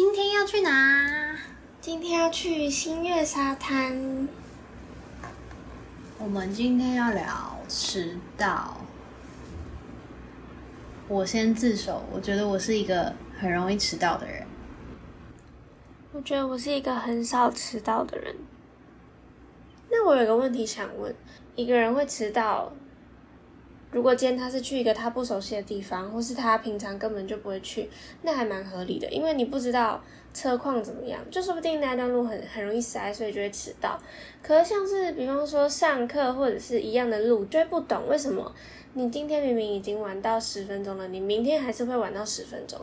今天要去哪？今天要去新月沙滩。我们今天要聊迟到。我先自首，我觉得我是一个很容易迟到的人。我觉得我是一个很少迟到的人。那我有个问题想问：一个人会迟到，如果今天他是去一个他不熟悉的地方，或是他平常根本就不会去，那还蛮合理的，因为你不知道车况怎么样，就说不定那段路很很容易塞，所以就会迟到。可是像是比方说上课或者是一样的路，就不懂为什么你今天明明已经晚到十分钟了，你明天还是会晚到十分钟。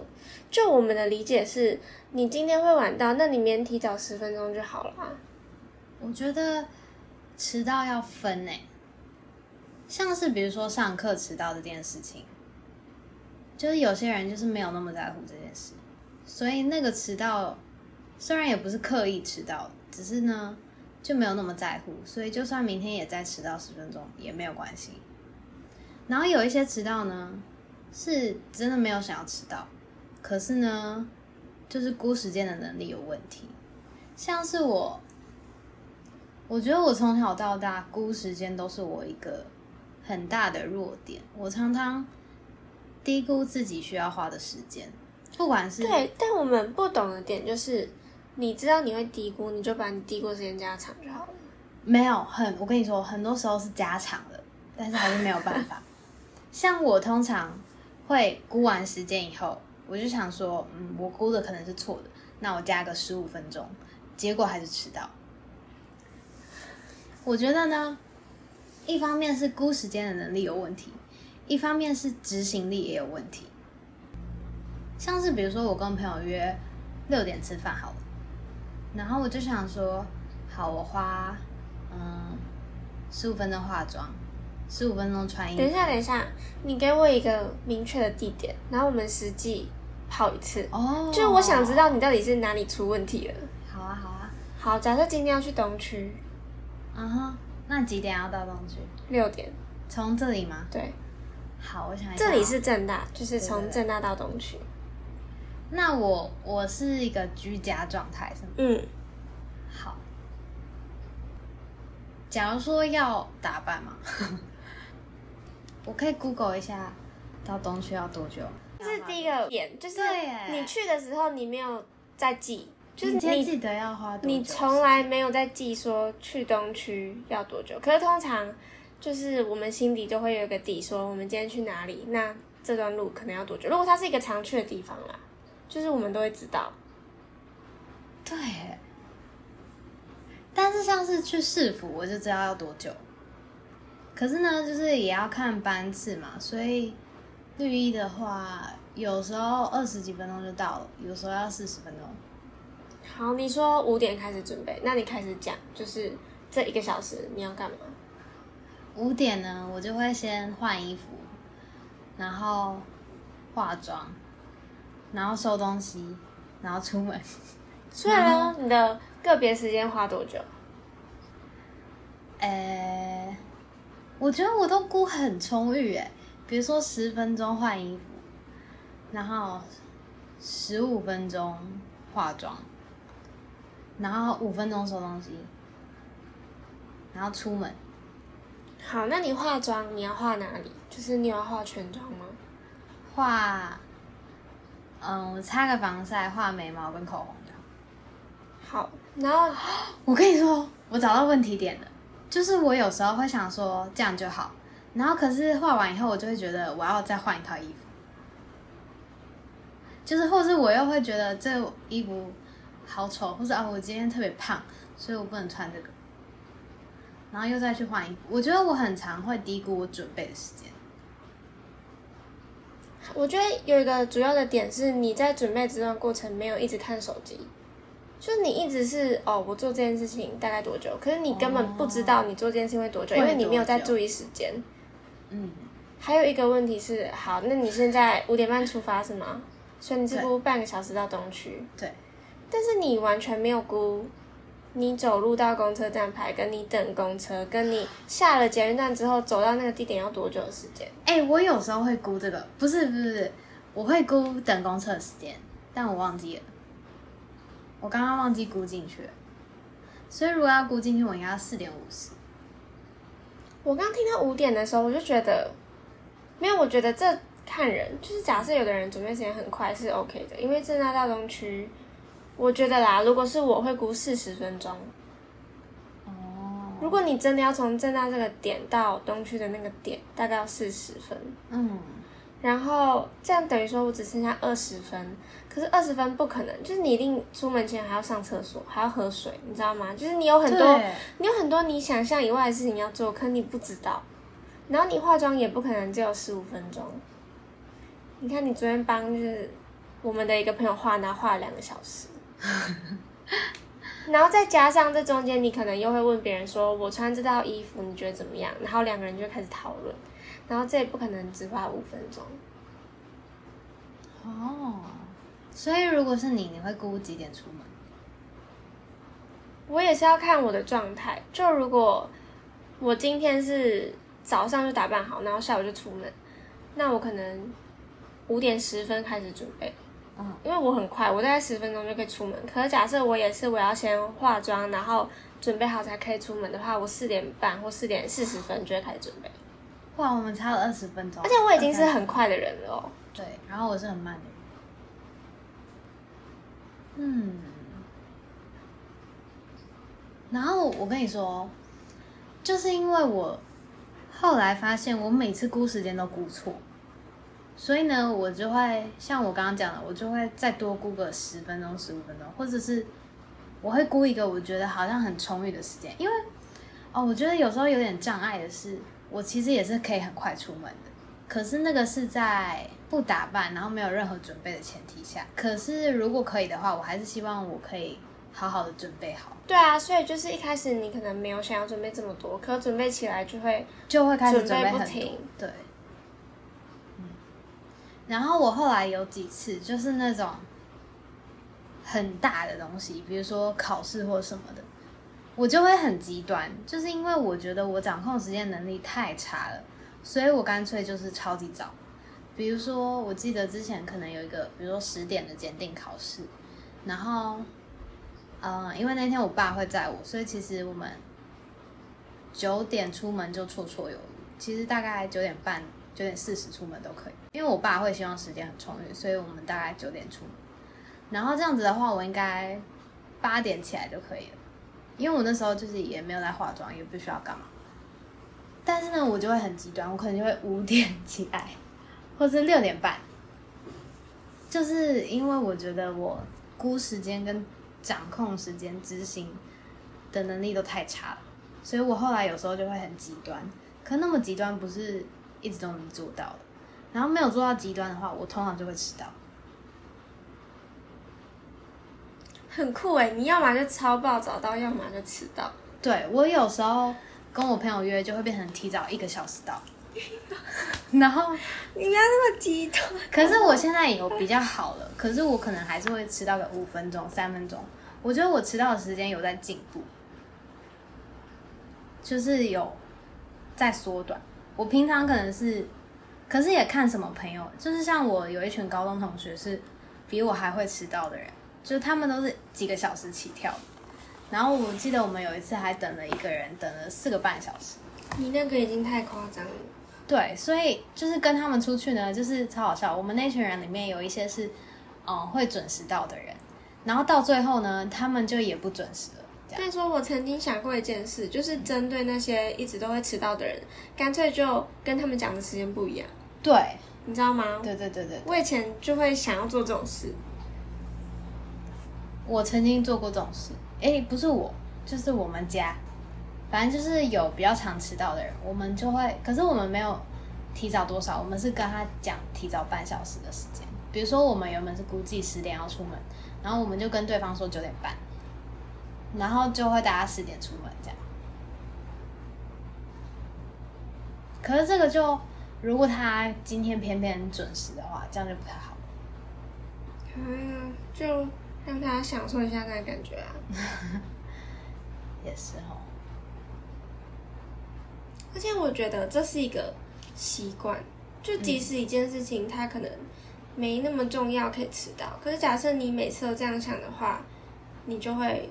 就我们的理解是，你今天会晚到，那你明天提早十分钟就好了啊。我觉得迟到要分诶，像是比如说上课迟到这件事情，就是有些人就是没有那么在乎这件事，所以那个迟到虽然也不是刻意迟到，只是呢就没有那么在乎，所以就算明天也再迟到十分钟也没有关系。然后有一些迟到呢，是真的没有想要迟到，可是呢，就是估时间的能力有问题，像是我。我觉得我从小到大估时间都是我一个很大的弱点。我常常低估自己需要花的时间，不管是对，但我们不懂的点就是，你知道你会低估，你就把你低估时间加长就好了。没有很，我跟你说，很多时候是加长的，但是还是没有办法。像我通常会估完时间以后，我就想说，嗯，我估的可能是错的，那我加个十五分钟，结果还是迟到。我觉得呢，一方面是估时间的能力有问题，一方面是执行力也有问题。像是比如说，我跟朋友约六点吃饭好了，然后我就想说，好，我花嗯十五分钟化妆，十五分钟穿衣服。等一下，等一下，你给我一个明确的地点，然后我们实际跑一次。哦，就是我想知道你到底是哪里出问题了。好啊，好啊，好。假设今天要去东区。嗯哼，那几点要到东区？六点。从这里吗？对。好，我想一下。这里是正大，就是从正大到东区。那我我是一个居家状态，是吗？嗯。好。假如说要打扮嘛，我可以 Google 一下到东区要多久。这是第一个点，就是你去的时候你没有在记。就是你记得要花多久？你从来没有在记说去东区要多久，可是通常就是我们心底就会有一个底，说我们今天去哪里，那这段路可能要多久？如果它是一个常去的地方啦，就是我们都会知道。对，但是像是去市府，我就知道要多久。可是呢，就是也要看班次嘛，所以绿衣的话，有时候二十几分钟就到了，有时候要四十分钟。好，你说五点开始准备，那你开始讲，就是这一个小时你要干嘛？五点呢，我就会先换衣服，然后化妆，然后收东西，然后出门。所以呢，你的个别时间花多久？呃，我觉得我都估很充裕诶，比如说十分钟换衣服，然后十五分钟化妆。然后五分钟收东西，然后出门。好，那你化妆你要化哪里？就是你要化全妆吗？化，嗯，我擦个防晒，画眉毛跟口红好，然后 我跟你说，我找到问题点了，就是我有时候会想说这样就好，然后可是画完以后，我就会觉得我要再换一套衣服，就是或是我又会觉得这衣服。好丑，或者啊，我今天特别胖，所以我不能穿这个。然后又再去换衣服，我觉得我很常会低估我准备的时间。我觉得有一个主要的点是，你在准备这段过程没有一直看手机，就是你一直是哦，我做这件事情大概多久？可是你根本不知道你做这件事情会多久，因为你没有在注意时间。嗯。还有一个问题是，好，那你现在五点半出发是吗？所以你几乎半个小时到东区。对。但是你完全没有估，你走路到公车站牌，跟你等公车，跟你下了捷运站之后走到那个地点要多久的时间？哎，我有时候会估这个，不是不是我会估等公车的时间，但我忘记了。我刚刚忘记估进去了，所以如果要估进去，我应该要四点五十。我刚听到五点的时候，我就觉得没有，我觉得这看人，就是假设有的人准备时间很快是 OK 的，因为正大到东区，我觉得啦，如果是我会估四十分钟。哦，如果你真的要从正大这个点到东区的那个点，大概要四十分。嗯，然后这样等于说我只剩下二十分，可是二十分不可能，就是你一定出门前还要上厕所，还要喝水，你知道吗？就是你有很多，你有很多你想象以外的事情要做，可你不知道。然后你化妆也不可能只有十五分钟。你看你昨天帮就是我们的一个朋友画，然后画了两个小时。然后再加上这中间，你可能又会问别人说：“我穿这套衣服，你觉得怎么样？”然后两个人就开始讨论，然后这也不可能只花五分钟。哦，所以如果是你，你会估几点出门？我也是要看我的状态。就如果我今天是早上就打扮好，然后下午就出门，那我可能五点十分开始准备，嗯，因为我很快，我大概十分钟就可以出门。可是假设我也是我要先化妆，然后准备好才可以出门的话，我四点半或四点四十分就会开始准备。哇，我们差了二十分钟，而且我已经是很快的人了哦。对，然后我是很慢的人。嗯，然后我跟你说，就是因为我后来发现我每次估时间都估错，所以呢，我就会像我刚刚讲的，我就会再多估个十分钟、十五分钟，或者是我会估一个我觉得好像很充裕的时间，因为哦，我觉得有时候有点障碍的是，我其实也是可以很快出门的。可是那个是在不打扮，然后没有任何准备的前提下。可是如果可以的话，我还是希望我可以好好的准备好，对啊，所以就是一开始你可能没有想要准备这么多，可准备起来就会就会开始准备很多不停。对，嗯。然后我后来有几次就是那种很大的东西，比如说考试或什么的，我就会很极端，就是因为我觉得我掌控时间能力太差了，所以我干脆就是超级早。比如说，我记得之前可能有一个，比如说十点的检定考试，然后，嗯、因为那天我爸会载我，所以其实我们九点出门就绰绰有余。其实大概九点半、九点四十出门都可以，因为我爸会希望时间很充裕，所以我们大概九点出门。然后这样子的话，我应该八点起来就可以了，因为我那时候就是也没有在化妆，也不需要干嘛。但是呢，我就会很极端，我可能就会五点 起来，或是六点半，就是因为我觉得我估时间跟掌控时间、执行的能力都太差了，所以我后来有时候就会很极端。可那么极端不是一直都能做到的，然后没有做到极端的话，我通常就会迟到。很酷哎！你要么就超爆早到，要么就迟到。对我有时候跟我朋友约，就会变成提早一个小时到，然后你不要那么极端。可是我现在有比较好了，可是我可能还是会迟到个五分钟、三分钟。我觉得我迟到的时间有在进步，就是有在缩短。我平常可能是，可是也看什么朋友，就是像我有一群高中同学是比我还会迟到的人，就是他们都是几个小时起跳。然后我记得我们有一次还等了一个人，等了四个半小时。你那个已经太夸张了。对，所以就是跟他们出去呢，就是超好笑。我们那群人里面有一些是，嗯，会准时到的人，然后到最后呢，他们就也不准时了。这样。但说，我曾经想过一件事，就是针对那些一直都会迟到的人，干脆就跟他们讲的时间不一样，对，你知道吗？对对对对，我以前就会想要做这种事，我曾经做过这种事。诶，不是我，就是我们家，反正就是有比较常迟到的人，我们就会，可是我们没有提早多少，我们是跟他讲提早半小时的时间。比如说，我们原本是估计十点要出门，然后我们就跟对方说九点半，然后就会大家十点出门这样。可是这个就，如果他今天偏偏准时的话，这样就不太好。嗯，就让他享受一下那个感觉啊。也是哦，而且我觉得这是一个习惯，就即使一件事情它可能没那么重要，可以迟到，可是假设你每次都这样想的话，你就会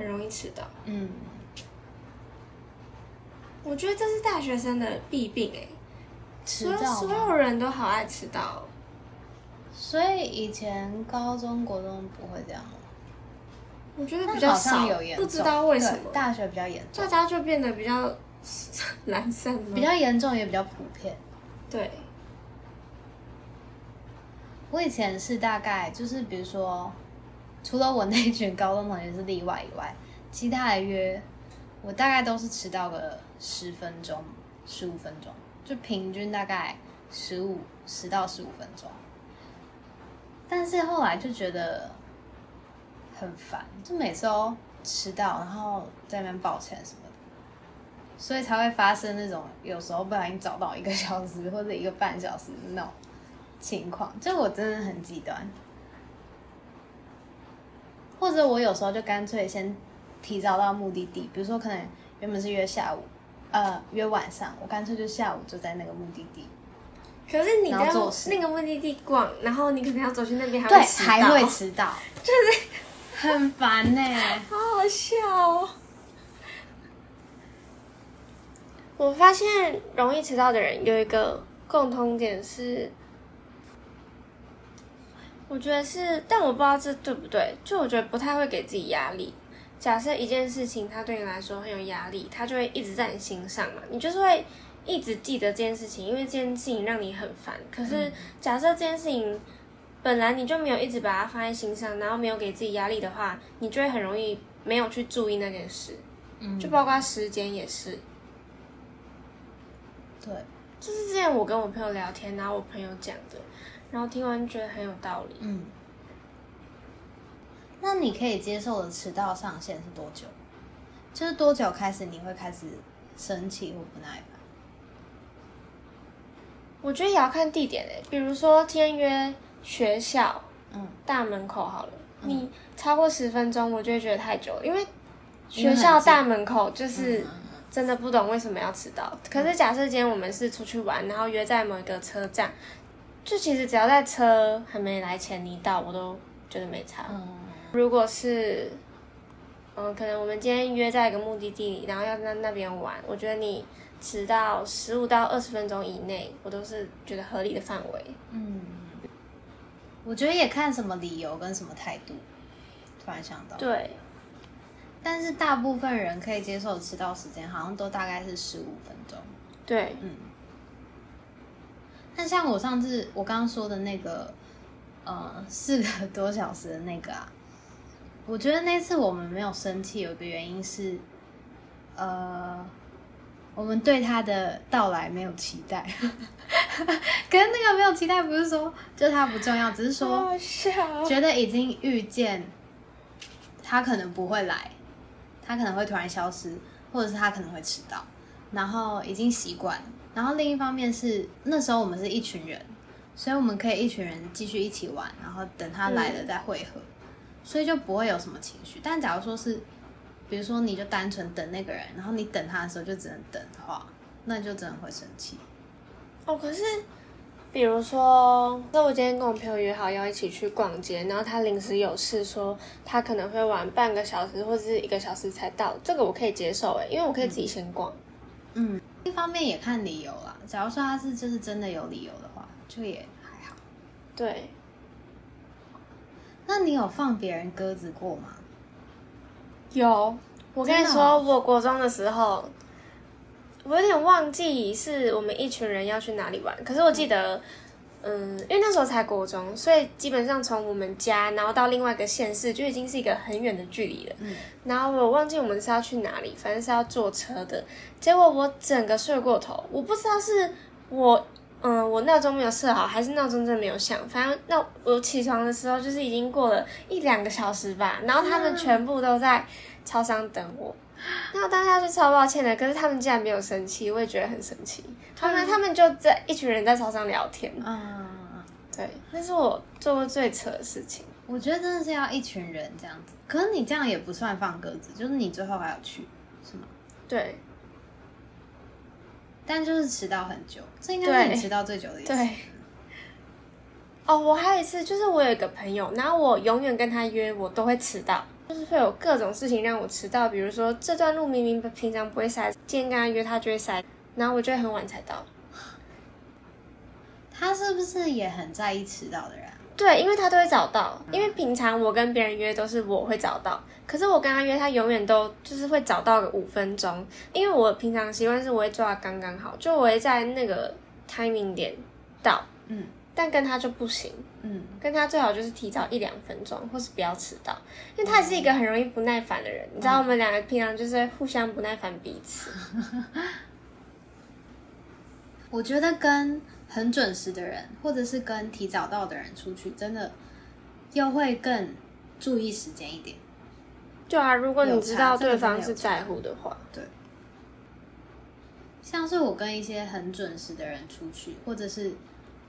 很容易迟到。嗯，我觉得这是大学生的弊病哎、迟到所有人都好爱迟到哦。所以以前高中国中不会这样吗？我觉得比较少像有严，不知道为什么对大学比较严重大，家就变得比较懒散吗？比较严重也比较普遍。对，我以前是大概就是比如说，除了我那群高中同学是例外以外，其他的约我大概都是迟到个十分钟、十五分钟，就平均大概十五十到十五分钟。但是后来就觉得很烦，就每次都迟到，然后在那边抱歉什么的，所以才会发生那种有时候不小心早到一个小时或者一个半小时那种情况，就我真的很极端。或者我有时候就干脆先提早到目的地，比如说可能原本是约下午，呃，约晚上，我干脆就下午就在那个目的地，可是你在那个目的地逛，然后你可能要走去那边还对，会迟到，还会迟到，就是很烦呢、好好笑哦。我发现容易迟到的人有一个共通点是，我觉得是，但我不知道这对不对。就我觉得不太会给自己压力。假设一件事情它对你来说很有压力，它就会一直在你心上嘛，你就是会一直记得这件事情，因为这件事情让你很烦。可是假设这件事情本来你就没有一直把它放在心上，然后没有给自己压力的话，你就会很容易没有去注意那件事，嗯，就包括时间也是。对，就是之前我跟我朋友聊天，然后我朋友讲的，然后听完觉得很有道理。嗯。那你可以接受的迟到上限是多久？就是多久开始你会开始生气或不耐烦？我觉得也要看地点诶、比如说今天约学校嗯，大门口好了，你超过十分钟，我就会觉得太久了，因为学校大门口就是嗯真的不懂为什么要迟到。可是假设今天我们是出去玩，然后约在某一个车站，就其实只要在车还没来前你到，我都觉得没差。嗯，如果是，嗯，可能我们今天约在一个目的地，然后要在那边玩，我觉得你迟到十五到二十分钟以内，我都是觉得合理的范围。嗯，我觉得也看什么理由跟什么态度。突然想到，对，但是大部分人可以接受的迟到时间好像都大概是十五分钟。对，嗯，那像我上次我刚刚说的那个，呃，四个多小时的那个啊，我觉得那次我们没有生气，有一个原因是，呃，我们对他的到来没有期待。可是那个没有期待，不是说就他不重要，只是说。觉得已经遇见他可能不会来，他可能会突然消失，或者是他可能会迟到，然后已经习惯了。然后另一方面是那时候我们是一群人，所以我们可以一群人继续一起玩，然后等他来了再汇合，所以就不会有什么情绪。但假如说是，比如说你就单纯等那个人，然后你等他的时候就只能等的话，那就真的会生气。哦，可是比如说，那我今天跟我朋友约好要一起去逛街，然后他临时有事说他可能会晚半个小时或者是一个小时才到，这个我可以接受诶，因为我可以自己先逛。嗯，一方面也看理由啦。假如说他是就是真的有理由的话，就也还好。对，那你有放别人鸽子过吗？有，我跟你说，哦我国中的时候，我有点忘记是我们一群人要去哪里玩，可是我记得，嗯，因为那时候才国中，所以基本上从我们家然后到另外一个县市就已经是一个很远的距离了。嗯，然后我忘记我们是要去哪里，反正是要坐车的。结果我整个睡过头，我不知道是我。嗯，我闹钟没有设好，还是闹钟真的没有响。反正那我起床的时候，就是已经过了一两个小时吧。然后他们全部都在超商等我，然 后当下就超抱歉的。可是他们竟然没有生气，我也觉得很生气。他们他们就在一群人在操场聊天，嗯，对，那是我做过最扯的事情。我觉得真的是要一群人这样子。可是你这样也不算放鸽子，就是你最后还要去，是吗？对但就是迟到很久，这应该是你迟到最久的一次。对。哦，我还有一次，就是我有一个朋友，然后我永远跟他约，我都会迟到，就是会有各种事情让我迟到，比如说这段路明明平常不会塞，今天跟他约他就会塞，然后我就会很晚才到。他是不是也很在意迟到的人？对，因为他都会早到，因为平常我跟别人约都是我会早到，可是我跟他约，他永远都就是会早到个五分钟，因为我平常习惯是我会抓刚刚好，就我会在那个 timing 点到，嗯但跟他就不行，嗯，跟他最好就是提早一两分钟，或是不要迟到，因为他也是一个很容易不耐烦的人，你知道我们两个平常就是互相不耐烦彼此，我觉得跟很准时的人，或者是跟提早到的人出去，真的又会更注意时间一点。对啊，如果你知道对方是在乎的话，对。像是我跟一些很准时的人出去，或者是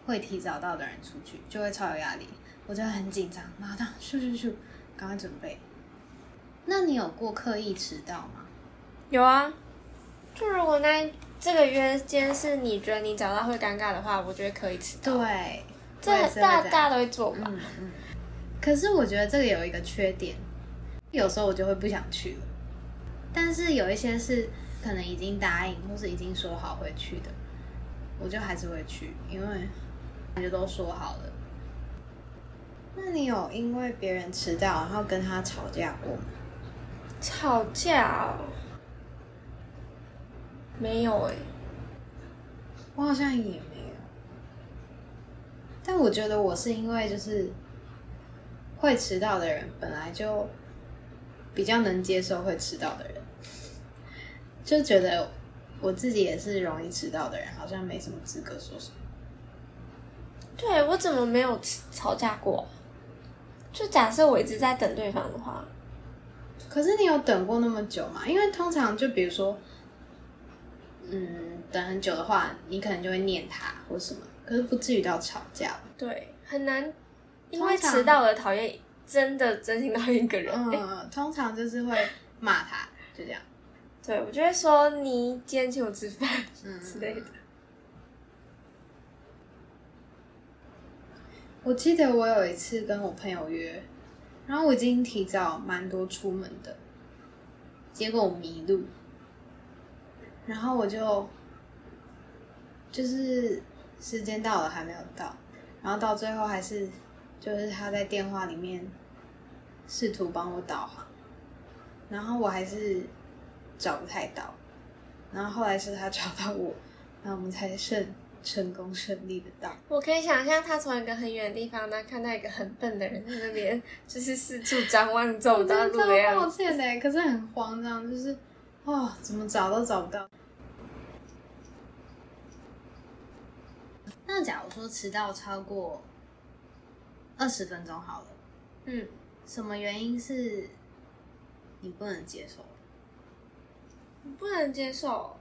会提早到的人出去，就会超有压力，我就会很紧张，马上咻咻咻，赶快准备。那你有过刻意迟到吗？有啊，就如果那这个约间是你觉得你找到会尴尬的话，我觉得可以迟到。对，这大大家都会做吧？嗯嗯。可是我觉得这个有一个缺点，有时候我就会不想去了。但是有一些是可能已经答应或是已经说好会去的，我就还是会去，因为感觉都说好了。那你有因为别人迟到然后跟他吵架过吗？吵架哦，没有哎、我好像也没有，但我觉得我是因为就是会迟到的人，本来就比较能接受会迟到的人，就觉得我自己也是容易迟到的人，好像没什么资格说什么。对我怎么没有吵架过啊？就假设我一直在等对方的话，可是你有等过那么久吗？因为通常就比如说，嗯，等很久的话，你可能就会念他或什么，可是不至于到吵架。对，很难，因为迟到而讨厌，真的真心讨厌一个人。嗯，通常就是会骂他，就这样。对我就会说你今天请我吃饭嗯之类的。我记得我有一次跟我朋友约，然后我已经提早蛮多出门的，结果我迷路，然后我就就是时间到了还没有到，然后到最后还是就是他在电话里面试图帮我导航，然后我还是找不太到，然后后来是他找到我，然后我们才剩成功顺利的到。我可以想象他从一个很远的地方呢，看到一个很笨的人在那边，就是四处张望走不到路的超样子。抱歉呢，可是很慌张，就是哦，怎么找都找不到。那假如说迟到超过二十分钟好了，嗯，什么原因是你不能接受的？不能接受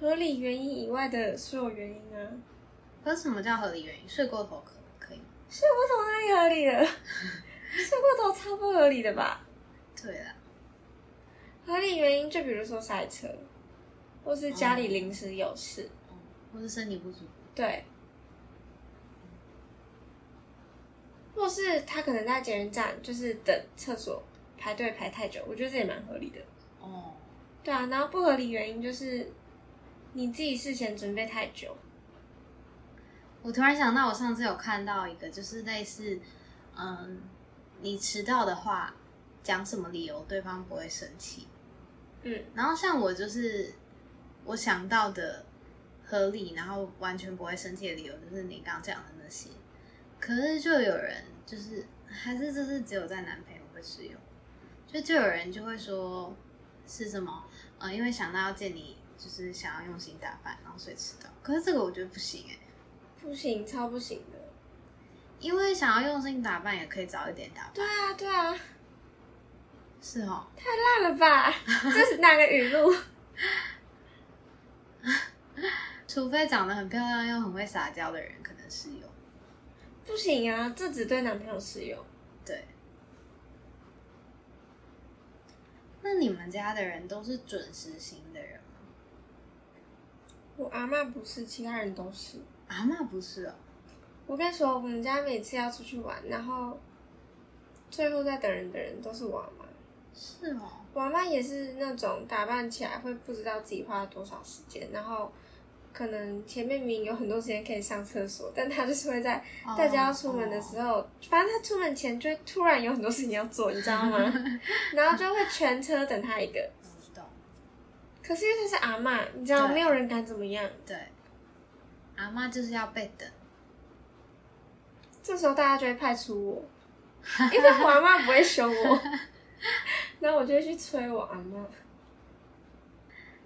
合理原因以外的所有原因啊。可是什么叫合理原因？睡过头可可以吗？睡过头哪里合理了？睡过头超不合理的吧？对啊，合理原因就比如说塞车，或是家里临时有事，或是身体不舒服。对，或是他可能在捷运站就是等厕所排队排太久，我觉得这也蛮合理的。哦，对啊，然后不合理原因就是你自己事前准备太久。我突然想到，我上次有看到一个，就是类似，嗯，你迟到的话，讲什么理由对方不会生气。嗯，然后像我就是我想到的合理，然后完全不会生气的理由，就是你刚刚讲的那些。可是就有人就是还是就是只有在男朋友会适用，就就有人就会说是什么，呃，因为想到要见你，就是想要用心打扮，然后所以迟到。可是这个我觉得不行哎、不行，超不行的。因为想要用心打扮也可以早一点打扮，对啊，对啊，是哦。太烂了吧？这是哪个语录？除非长得很漂亮又很会撒娇的人，可能适用。不行啊，这只对男朋友适用。对。那你们家的人都是准时型的人吗？我阿嬷不是，其他人都是。阿嬷不是哦。我跟你说，我们家每次要出去玩，然后最后在等人的人都是我阿妈。是哦，我阿妈也是那种打扮起来会不知道自己花了多少时间，然后可能前面明明有很多时间可以上厕所，但她就是会在大家要出门的时候，反正她出门前就会突然有很多事情要做，你知道吗？然后就会全车等她一个。可是因为她是阿嬷，你知道，对没有人敢怎么样。对，阿妈就是要被等。这时候大家就会派出我，因为我阿妈不会凶我，然后我就会去催我阿妈。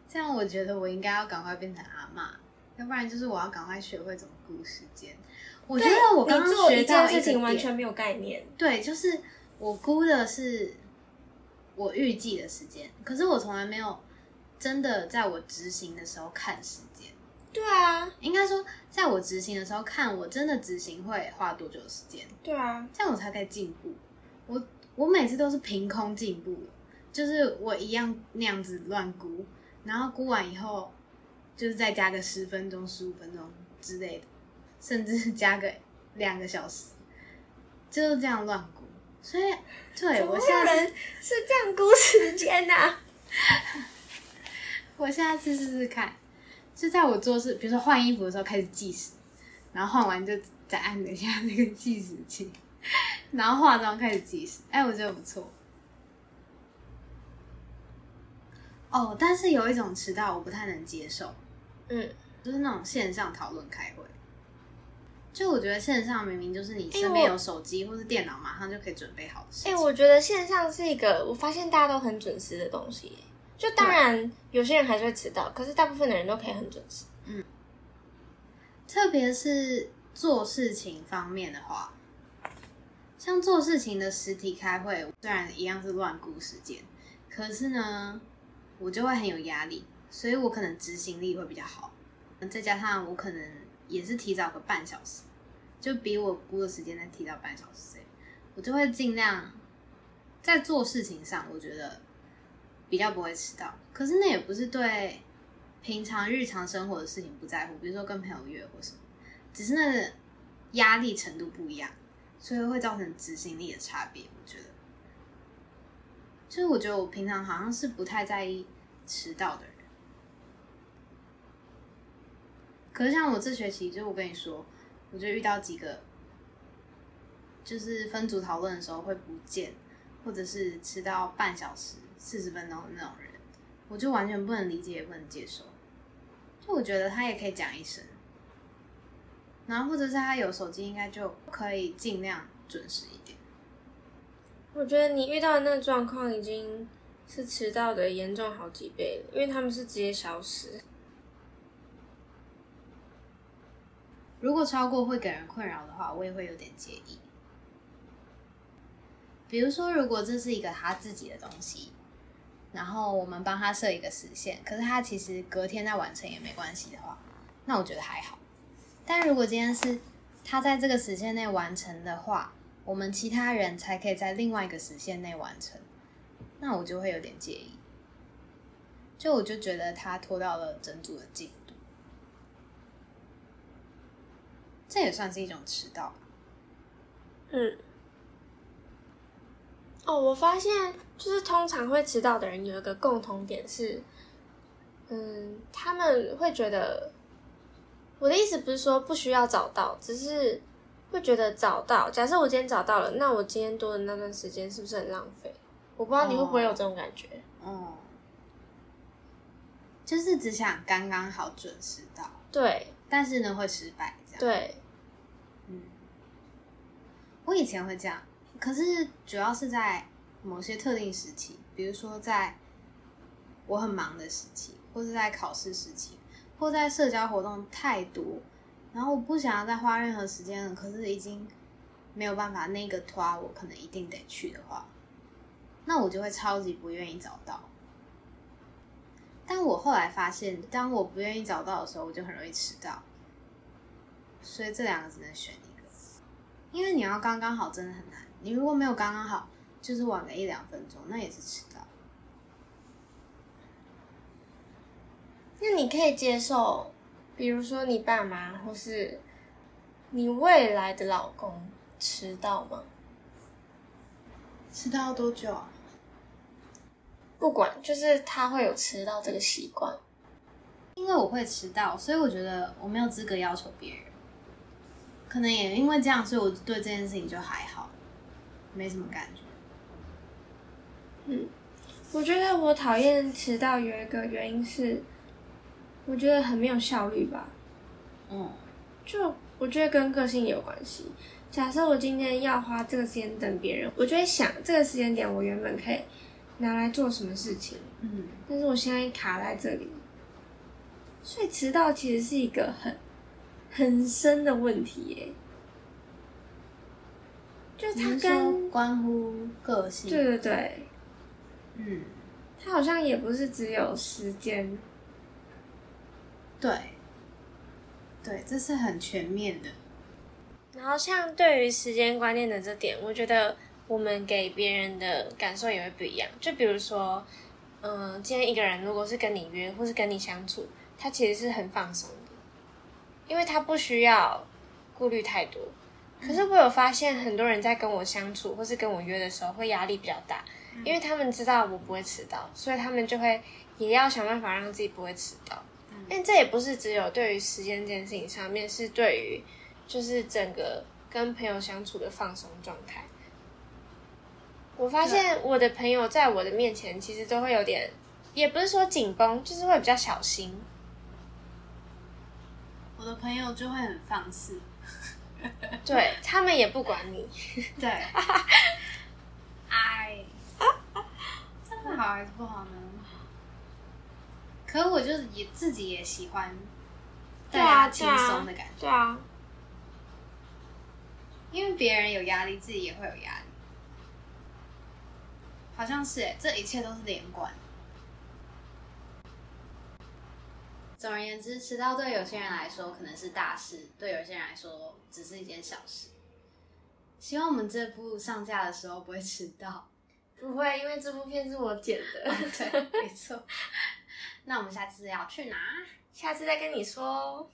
这样我觉得我应该要赶快变成阿嬷，要不然就是我要赶快学会怎么估时间。我觉得我刚刚做学一件事情完全没有概念。对，就是我估的是我预计的时间，可是我从来没有真的在我执行的时候看时间。对啊，应该说，在我执行的时候看我真的执行会花多久的时间，对啊，这样我才可以进步。我我每次都是凭空进步，就是我一样那样子乱估，然后估完以后，就是再加个十分钟、十五分钟之类的，甚至加个两个小时，就是这样乱估。所以，对我现在是是这样估时间呐、我下次试试看，就在我做事，比如说换衣服的时候开始计时，然后换完就再按一下那个计时器，然后化妆开始计时。哎，我觉得不错。哦，但是有一种迟到我不太能接受，嗯，就是那种线上讨论开会。就我觉得线上明明就是你哎身边有手机或是电脑，马上就可以准备好的事哎、情。我觉得线上是一个，我发现大家都很准时的东西耶。就当然有些人还是会迟到，可是大部分的人都可以很准时。嗯特别是做事情方面的话，像做事情的实体开会，虽然一样是乱估时间，可是呢，我就会很有压力，所以我可能执行力会比较好。再加上我可能也是提早个半小时，就比我估的时间再提早半小时，我就会尽量在做事情上，我觉得比较不会迟到。可是那也不是对平常日常生活的事情不在乎，比如说跟朋友约或什么，只是那个压力程度不一样，所以会造成执行力的差别。我觉得，就是我觉得我平常好像是不太在意迟到的人，可是像我这学期，就我跟你说，我就遇到几个，就是分组讨论的时候会不见，或者是迟到半小时、四十分钟的那种人，我就完全不能理解，也不能接受。就我觉得他也可以讲一声，然后或者是他有手机，应该就可以尽量准时一点。我觉得你遇到的那个状况已经是迟到的严重好几倍了，因为他们是直接消失。如果超过会给人困扰的话，我也会有点介意。比如说，如果这是一个他自己的东西，然后我们帮他设一个时限，可是他其实隔天再完成也没关系的话，那我觉得还好。但如果今天是他在这个时限内完成的话，我们其他人才可以在另外一个时限内完成，那我就会有点介意。就我就觉得他拖到了整组的进度。这也算是一种迟到。嗯。哦，我发现就是通常会迟到的人有一个共同点是，嗯，他们会觉得，我的意思不是说不需要早到，只是会觉得早到。假设我今天早到了，那我今天多的那段时间是不是很浪费？我不知道你会不会有这种感觉。哦，就是只想刚刚好准时到，对但是呢会失败这样。，对，嗯，我以前会这样，可是主要是在某些特定时期，比如说在我很忙的时期，或是在考试时期，或在社交活动太多，然后我不想要再花任何时间了，可是已经没有办法，那个拖我可能一定得去的话，那我就会超级不愿意找到。但我后来发现，当我不愿意找到的时候，我就很容易迟到。所以这两个只能选一个，因为你要刚刚好真的很难。你如果没有刚刚好，就是晚个一两分钟，那也是迟到。那你可以接受，比如说你爸妈或是你未来的老公迟到吗？迟到多久啊？不管，就是他会有迟到这个习惯。因为我会迟到，所以我觉得我没有资格要求别人。可能也因为这样，所以我对这件事情就还好，没什么感觉。嗯，我觉得我讨厌迟到有一个原因是，我觉得很没有效率吧。嗯，就我觉得跟个性有关系。假设我今天要花这个时间等别人，我就会想这个时间点我原本可以拿来做什么事情，嗯，但是我现在卡在这里，所以迟到其实是一个很很深的问题耶。就是它你是说跟关乎个性，对对对，嗯，它好像也不是只有时间，对，对，这是很全面的。然后像对于时间观念的这点，我觉得我们给别人的感受也会不一样。就比如说，嗯、今天一个人如果是跟你约或是跟你相处，他其实是很放松的，因为他不需要顾虑太多。可是我有发现，很多人在跟我相处或是跟我约的时候，会压力比较大，因为他们知道我不会迟到，所以他们就会也要想办法让自己不会迟到。但这也不是只有对于时间这件事情上面，是对于就是整个跟朋友相处的放松状态。我发现我的朋友在我的面前，其实都会有点，也不是说紧绷，就是会比较小心。我的朋友就会很放肆，对他们也不管你，对，哎，这样好还是不好呢？可我就是也自己也喜欢大家轻松的感觉，对啊，因为别人有压力，自己也会有压力，好像是哎，这一切都是连贯。总而言之，迟到对有些人来说可能是大事，对有些人来说只是一件小事。希望我们这部上架的时候不会迟到。不会，因为这部片是我剪的，对，没错。那我们下次要去哪？下次再跟你说哦。